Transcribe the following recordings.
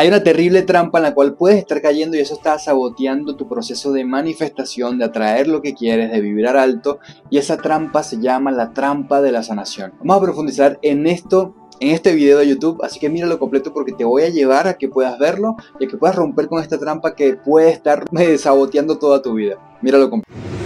Hay una terrible trampa en la cual puedes estar cayendo y eso está saboteando tu proceso de manifestación, de atraer lo que quieres, de vibrar alto y esa trampa se llama la trampa de la sanación. Vamos a profundizar en esto en este video de YouTube, así que míralo completo porque te voy a llevar a que puedas verlo y a que puedas romper con esta trampa que puede estar saboteando toda tu vida. Míralo completo.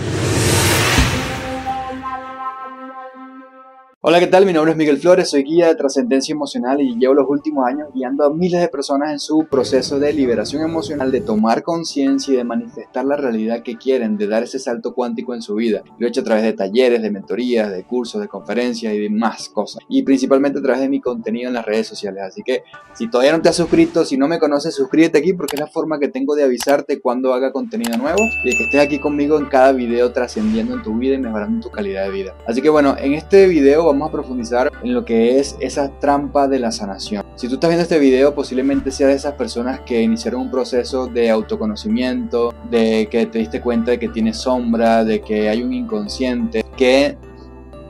Hola, ¿qué tal? Mi nombre es Miguel Flores, soy guía de trascendencia emocional y llevo los últimos años guiando a miles de personas en su proceso de liberación emocional, de tomar conciencia y de manifestar la realidad que quieren, de dar ese salto cuántico en su vida. Lo he hecho a través de talleres, de mentorías, de cursos, de conferencias y de más cosas. Y principalmente a través de mi contenido en las redes sociales. Así que si todavía no te has suscrito, si no me conoces, suscríbete aquí porque es la forma que tengo de avisarte cuando haga contenido nuevo y de que estés aquí conmigo en cada video trascendiendo en tu vida y mejorando tu calidad de vida. Así que bueno, en este video vamos a profundizar en lo que es esa trampa de la sanación. Si tú estás viendo este video, posiblemente seas de esas personas que iniciaron un proceso de autoconocimiento, de que te diste cuenta de que tienes sombra, de que hay un inconsciente, que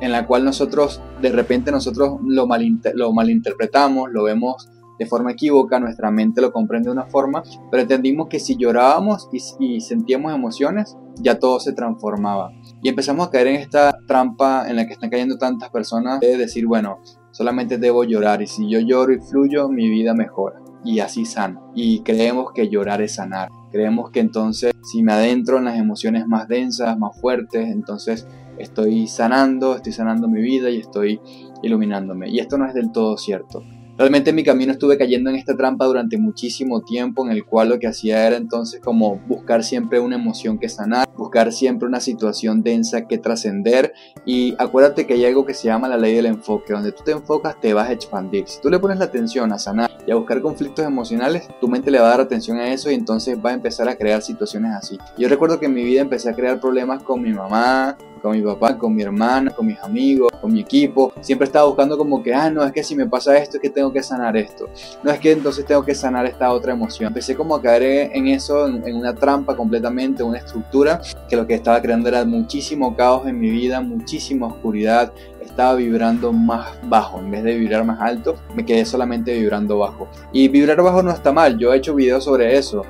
en la cual nosotros de repente nosotros lo, lo malinterpretamos, lo vemos de forma equívoca, nuestra mente lo comprende de una forma, pero entendimos que si llorábamos y, sentíamos emociones, ya todo se transformaba. Y empezamos a caer en esta trampa en la que están cayendo tantas personas de decir, bueno, solamente debo llorar y si yo lloro y fluyo, mi vida mejora. Y así sano. Y creemos que llorar es sanar. Creemos que entonces si me adentro en las emociones más densas, más fuertes, entonces estoy sanando, estoy sanando mi vida y estoy iluminándome. Y esto no es del todo cierto. Realmente en mi camino estuve cayendo en esta trampa durante muchísimo tiempo en el cual lo que hacía era entonces como buscar siempre una emoción que sanar, siempre una situación densa que trascender y acuérdate que hay algo que se llama la ley del enfoque, donde tú te enfocas te vas a expandir. Si tú le pones la atención a sanar y a buscar conflictos emocionales, tu mente le va a dar atención a eso y entonces va a empezar a crear situaciones así. Yo recuerdo que en mi vida empecé a crear problemas con mi mamá, con mi papá, con mi hermana, con mis amigos, con mi equipo. Siempre estaba buscando como que, ah, no, es que si me pasa esto es que tengo que sanar esto. No es que entonces tengo que sanar esta otra emoción. Empecé como a caer en eso, en, una trampa completamente, una estructura que lo que estaba creando era muchísimo caos en mi vida, muchísima oscuridad. Estaba vibrando más bajo, en vez de vibrar más alto, me quedé solamente vibrando bajo. Y vibrar bajo no está mal, yo he hecho videos sobre eso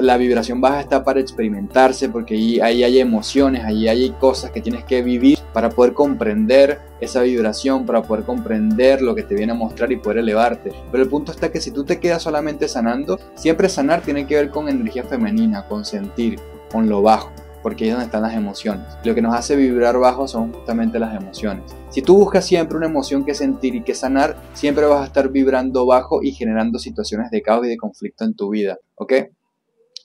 la vibración baja está para experimentarse porque ahí, ahí, hay emociones, ahí hay cosas que tienes que vivir para poder comprender esa vibración, para poder comprender lo que te viene a mostrar y poder elevarte. Pero el punto está que si tú te quedas solamente sanando, siempre sanar tiene que ver con energía femenina, con sentir, con lo bajo porque ahí es donde están las emociones. Lo que nos hace vibrar bajo son justamente las emociones. Si tú buscas siempre una emoción que sentir y que sanar, siempre vas a estar vibrando bajo y generando situaciones de caos y de conflicto en tu vida, ¿ok?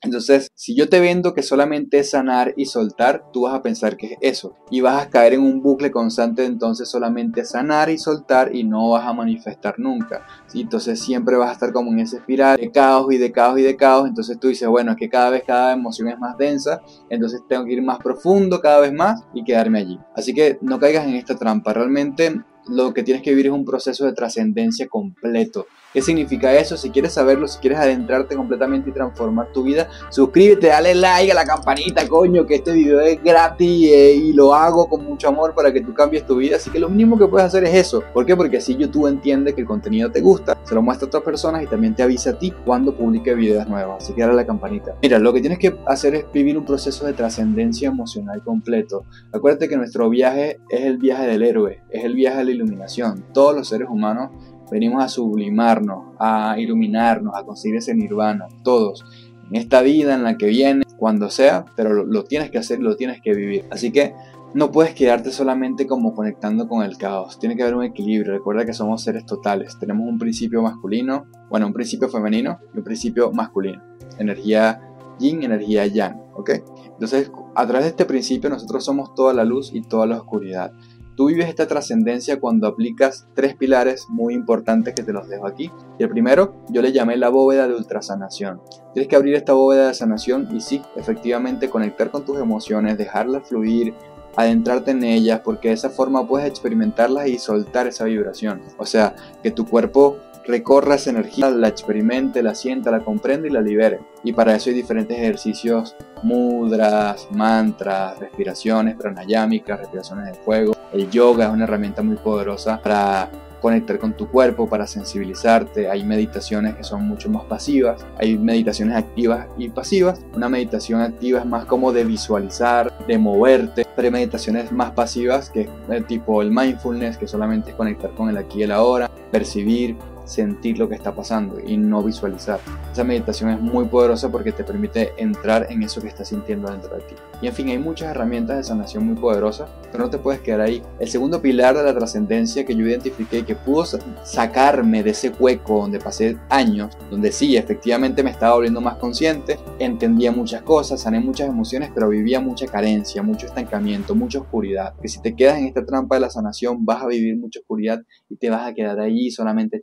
Entonces, si yo te vendo que solamente es sanar y soltar, tú vas a pensar que es eso. Y vas a caer en un bucle constante de entonces solamente sanar y soltar y no vas a manifestar nunca. Entonces siempre vas a estar como en ese espiral de caos y de caos y de caos. Entonces tú dices, bueno, es que cada vez cada emoción es más densa. Entonces tengo que ir más profundo cada vez más y quedarme allí. Así que no caigas en esta trampa. Realmente lo que tienes que vivir es un proceso de trascendencia completo. ¿Qué significa eso? Si quieres saberlo, si quieres adentrarte completamente y transformar tu vida, suscríbete, dale like a la campanita, coño, que este video es gratis eh, y lo hago con mucho amor para que tú cambies tu vida. Así que lo mínimo que puedes hacer es eso. ¿Por qué? Porque así YouTube entiende que el contenido te gusta, se lo muestra a otras personas y también te avisa a ti cuando publique videos nuevos. Así que dale a la campanita. Mira, lo que tienes que hacer es vivir un proceso de trascendencia emocional completo. Acuérdate que nuestro viaje es el viaje del héroe, es el viaje de la iluminación. Todos los seres humanos venimos a sublimarnos, a iluminarnos, a conseguir ese nirvana, todos, en esta vida, en la que viene, cuando sea, pero lo, tienes que hacer, lo tienes que vivir. Así que no puedes quedarte solamente como conectando con el caos, tiene que haber un equilibrio, recuerda que somos seres totales, tenemos un principio masculino, bueno, un principio femenino y un principio masculino, energía yin, energía yang, ¿ok? Entonces, a través de este principio nosotros somos toda la luz y toda la oscuridad. Tú vives esta trascendencia cuando aplicas tres pilares muy importantes que te los dejo aquí. Y el primero, yo le llamé la bóveda de ultrasanación. Tienes que abrir esta bóveda de sanación y sí, efectivamente conectar con tus emociones, dejarlas fluir, adentrarte en ellas, porque de esa forma puedes experimentarlas y soltar esa vibración. O sea, que tu cuerpo recorra esa energía, la experimente, la sienta, la comprende y la libere. Y para eso hay diferentes ejercicios, mudras, mantras, respiraciones pranayámicas, respiraciones de fuego. El yoga es una herramienta muy poderosa para conectar con tu cuerpo, para sensibilizarte. Hay meditaciones que son mucho más pasivas, hay meditaciones activas y pasivas. Una meditación activa es más como de visualizar, de moverte, pero hay meditaciones más pasivas que es tipo el mindfulness, que solamente es conectar con el aquí y el ahora, percibir, sentir lo que está pasando y no visualizar. Esa meditación es muy poderosa porque te permite entrar en eso que estás sintiendo dentro de ti. Y en fin, hay muchas herramientas de sanación muy poderosas, pero no te puedes quedar ahí. El segundo pilar de la trascendencia que yo identifiqué y que pudo sacarme de ese hueco donde pasé años, donde sí, efectivamente me estaba volviendo más consciente, entendía muchas cosas, sané muchas emociones, pero vivía mucha carencia, mucho estancamiento, mucha oscuridad. Que si te quedas en esta trampa de la sanación, vas a vivir mucha oscuridad y te vas a quedar allí solamente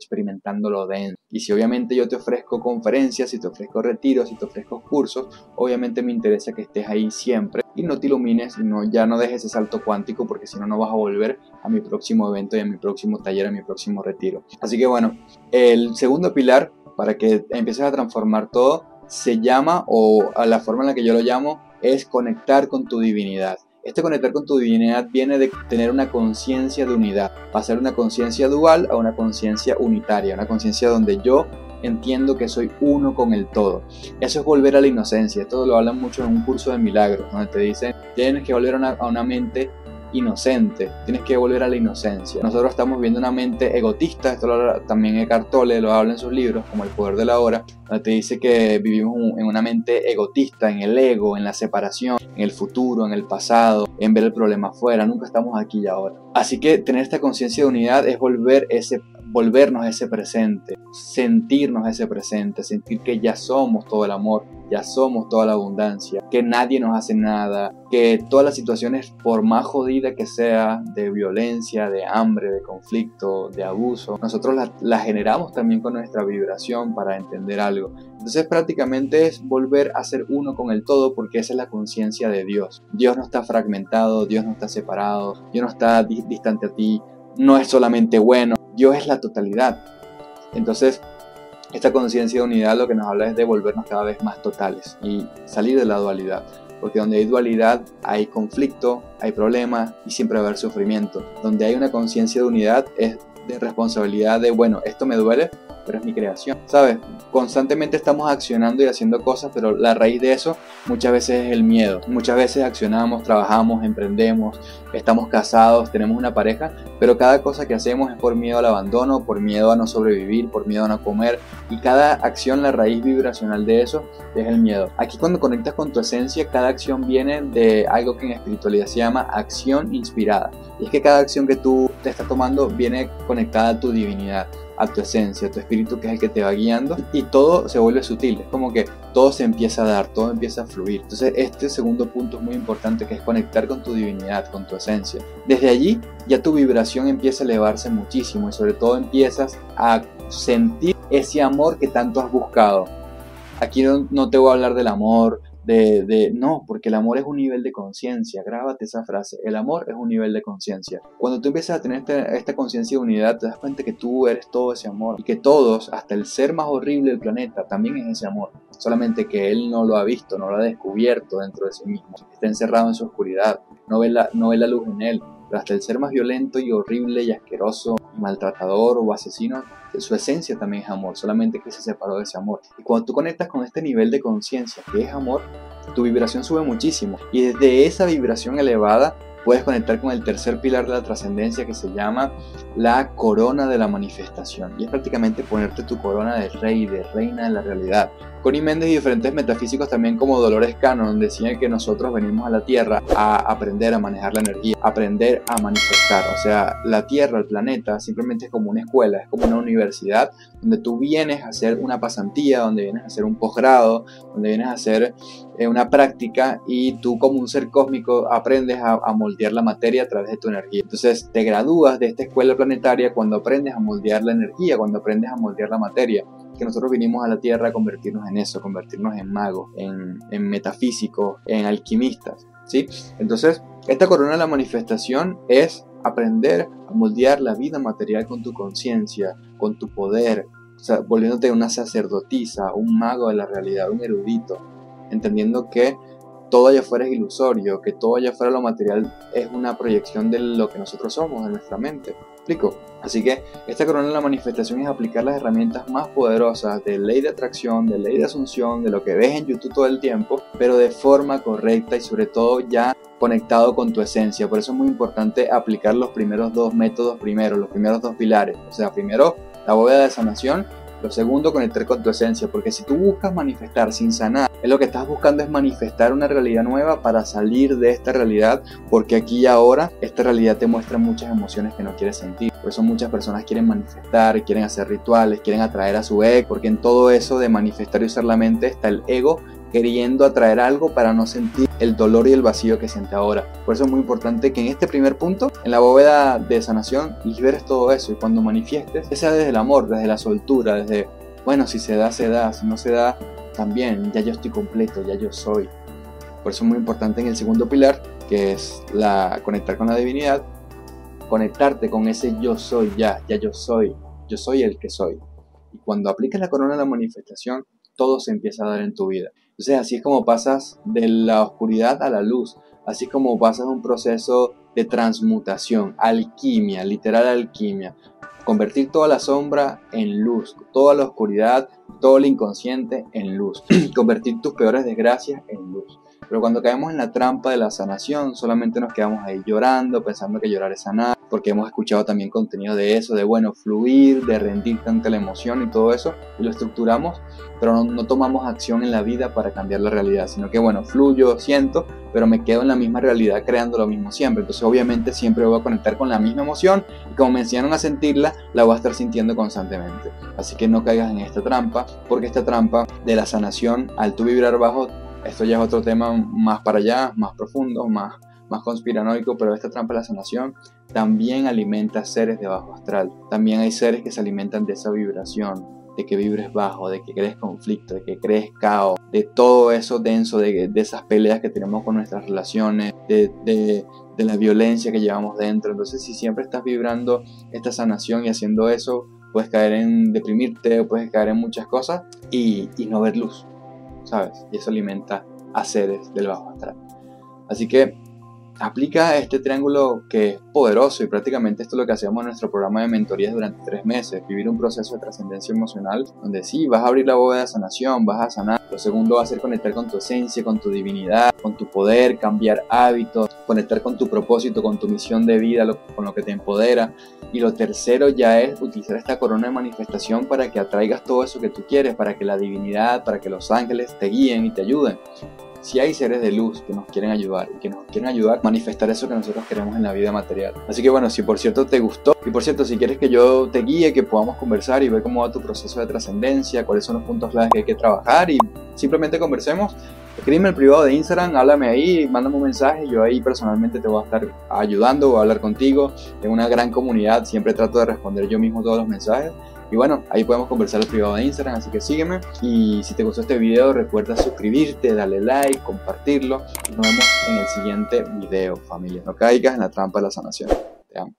Y si obviamente yo te ofrezco conferencias, si te ofrezco retiros, si te ofrezco cursos, obviamente me interesa que estés ahí siempre y no te ilumines, no, ya no dejes ese salto cuántico porque si no, no vas a volver a mi próximo evento y a mi próximo taller, a mi próximo retiro. Así que bueno, el segundo pilar para que empieces a transformar todo se llama, o a la forma en la que yo lo llamo, es conectar con tu divinidad. Este conectar con tu divinidad viene de tener una conciencia de unidad, pasar una conciencia dual a una conciencia unitaria, una conciencia donde yo entiendo que soy uno con el todo. Eso es volver a la inocencia. Esto lo hablan mucho en un curso de milagros, donde te dicen, tienes que volver a una, a una mente inocente, tienes que volver a la inocencia. Nosotros estamos viendo una mente egotista, esto lo, también Eckhart Tolle lo habla en sus libros, como El Poder de la Hora, donde te dice que vivimos en una mente egotista, en el ego, en la separación, en el futuro, en el pasado, en ver el problema afuera, nunca estamos aquí y ahora. Así que tener esta conciencia de unidad es volver ese volvernos a ese presente, sentirnos ese presente, sentir que ya somos todo el amor, ya somos toda la abundancia, que nadie nos hace nada, que todas las situaciones, por más jodida que sea, de violencia, de hambre, de conflicto, de abuso, nosotros las generamos también con nuestra vibración para entender algo. Entonces prácticamente es volver a ser uno con el todo porque esa es la conciencia de Dios. Dios no está fragmentado, Dios no está separado, Dios no está distante a ti, no es solamente bueno, Dios es la totalidad. Entonces, esta conciencia de unidad lo que nos habla es de volvernos cada vez más totales y salir de la dualidad. Porque donde hay dualidad hay conflicto, hay problemas y siempre va a haber sufrimiento. Donde hay una conciencia de unidad es de responsabilidad de, bueno, esto me duele, pero es mi creación. ¿Sabes? Constantemente estamos accionando y haciendo cosas, pero la raíz de eso muchas veces es el miedo. Muchas veces accionamos, trabajamos, emprendemos, estamos casados, tenemos una pareja, pero cada cosa que hacemos es por miedo al abandono, por miedo a no sobrevivir, por miedo a no comer. Y cada acción, la raíz vibracional de eso es el miedo. Aquí cuando conectas con tu esencia, cada acción viene de algo que en espiritualidad se llama acción inspirada. Y es que cada acción que tú te estás tomando viene conectada a tu divinidad a tu esencia, a tu espíritu que es el que te va guiando y todo se vuelve sutil, es como que todo se empieza a dar, todo empieza a fluir. Entonces este segundo punto es muy importante que es conectar con tu divinidad, con tu esencia. Desde allí ya tu vibración empieza a elevarse muchísimo y sobre todo empiezas a sentir ese amor que tanto has buscado. Aquí no, no te voy a hablar del amor, de, no, porque el amor es un nivel de conciencia, grábate esa frase, el amor es un nivel de conciencia. Cuando tú empiezas a tener este, esta conciencia de unidad, te das cuenta que tú eres todo ese amor y que todos, hasta el ser más horrible del planeta, también es ese amor, solamente que él no lo ha visto, no lo ha descubierto dentro de sí mismo, está encerrado en su oscuridad, no ve la, no ve la luz en él, pero hasta el ser más violento y horrible y asqueroso y maltratador o asesino, su esencia también es amor, solamente que se separó de ese amor. Y cuando tú conectas con este nivel de conciencia que es amor, tu vibración sube muchísimo. Y desde esa vibración elevada puedes conectar con el tercer pilar de la trascendencia que se llama la corona de la manifestación. Y es prácticamente ponerte tu corona de rey, de reina de la realidad. Connie Méndez y diferentes metafísicos también como Dolores Cannon decían que nosotros venimos a la Tierra a aprender a manejar la energía, aprender a manifestar. O sea, la Tierra, el planeta, simplemente es como una escuela, es como una universidad donde tú vienes a hacer una pasantía, donde vienes a hacer un posgrado, donde vienes a hacer una práctica y tú como un ser cósmico aprendes a, moldear la materia a través de tu energía. Entonces te gradúas de esta escuela planetaria cuando aprendes a moldear la energía, cuando aprendes a moldear la materia que nosotros vinimos a la Tierra a convertirnos en eso, convertirnos en magos, en, en metafísicos, en alquimistas, ¿sí? Entonces, esta corona de la manifestación es aprender a moldear la vida material con tu conciencia, con tu poder, volviéndote una sacerdotisa, un mago de la realidad, un erudito, entendiendo que todo allá afuera es ilusorio, que todo allá afuera lo material es una proyección de lo que nosotros somos, de nuestra mente. explico? Así que esta corona de la manifestación es aplicar las herramientas más poderosas de ley de atracción, de ley de asunción, de lo que ves en YouTube todo el tiempo, pero de forma correcta y sobre todo ya conectado con tu esencia. Por eso es muy importante aplicar los primeros dos métodos primero, los primeros dos pilares. O sea, primero la bóveda de sanación lo segundo, conectar con tu esencia, porque si tú buscas manifestar sin sanar, es lo que estás buscando es manifestar una realidad nueva para salir de esta realidad, porque aquí y ahora esta realidad te muestra muchas emociones que no quieres sentir. Por eso muchas personas quieren manifestar, quieren hacer rituales, quieren atraer a su ego, porque en todo eso de manifestar y usar la mente está el ego queriendo atraer algo para no sentir el dolor y el vacío que siente ahora. Por eso es muy importante que en este primer punto, en la bóveda de sanación, liberes todo eso y cuando manifiestes, sea desde el amor, desde la soltura, desde, bueno, si se da, se da, si no se da, también, ya yo estoy completo, ya yo soy. Por eso es muy importante en el segundo pilar, que es la conectar con la divinidad, conectarte con ese yo soy ya, ya yo soy, yo soy el que soy. Y cuando apliques la corona de la manifestación, todo se empieza a dar en tu vida. Entonces así es como pasas de la oscuridad a la luz, así es como pasas un proceso de transmutación, alquimia, literal alquimia. Convertir toda la sombra en luz, toda la oscuridad, todo el inconsciente en luz. Convertir tus peores desgracias en luz. Pero cuando caemos en la trampa de la sanación, solamente nos quedamos ahí llorando, pensando que llorar es sanar, porque hemos escuchado también contenido de eso, de bueno, fluir, de rendir ante la emoción y todo eso, y lo estructuramos, pero no, tomamos acción en la vida para cambiar la realidad, sino que bueno, fluyo, siento, pero me quedo en la misma realidad creando lo mismo siempre. Entonces obviamente siempre voy a conectar con la misma emoción y como me enseñaron a sentirla, la voy a estar sintiendo constantemente. Así que no caigas en esta trampa, porque esta trampa de la sanación, al tú vibrar bajo esto ya es otro tema más para allá, más profundo, más, más conspiranoico, pero esta trampa de la sanación también alimenta seres de bajo astral. También hay seres que se alimentan de esa vibración, de que vibres bajo, de que crees conflicto, de que crees caos, de todo eso denso, de, esas peleas que tenemos con nuestras relaciones, de, la violencia que llevamos dentro. Entonces, si siempre estás vibrando esta sanación y haciendo eso, puedes caer en deprimirte, puedes caer en muchas cosas y, y no ver luz. ¿sabes? Y eso alimenta a seres del bajo astral. Así que aplica este triángulo que es poderoso y prácticamente esto es lo que hacemos en nuestro programa de mentorías durante tres meses, vivir un proceso de trascendencia emocional donde sí, vas a abrir la bóveda de sanación, vas a sanar. Lo segundo va a ser conectar con tu esencia, con tu divinidad, con tu poder, cambiar hábitos, conectar con tu propósito, con tu misión de vida, con lo que te empodera. Y lo tercero ya es utilizar esta corona de manifestación para que atraigas todo eso que tú quieres, para que la divinidad, para que los ángeles te guíen y te ayuden si hay seres de luz que nos quieren ayudar y que nos quieren ayudar a manifestar eso que nosotros queremos en la vida material. Así que bueno, si por cierto te gustó y por cierto si quieres que yo te guíe, que podamos conversar y ver cómo va tu proceso de trascendencia, cuáles son los puntos claves que hay que trabajar y simplemente conversemos, escríbeme el privado de Instagram, háblame ahí, mándame un mensaje, yo ahí personalmente te voy a estar ayudando, o a hablar contigo, en una gran comunidad, siempre trato de responder yo mismo todos los mensajes y bueno, ahí podemos conversar el privado de Instagram, así que sígueme. Y si te gustó este video, recuerda suscribirte, darle like, compartirlo. Y nos vemos en el siguiente video, familia. No caigas en la trampa de la sanación. Te amo.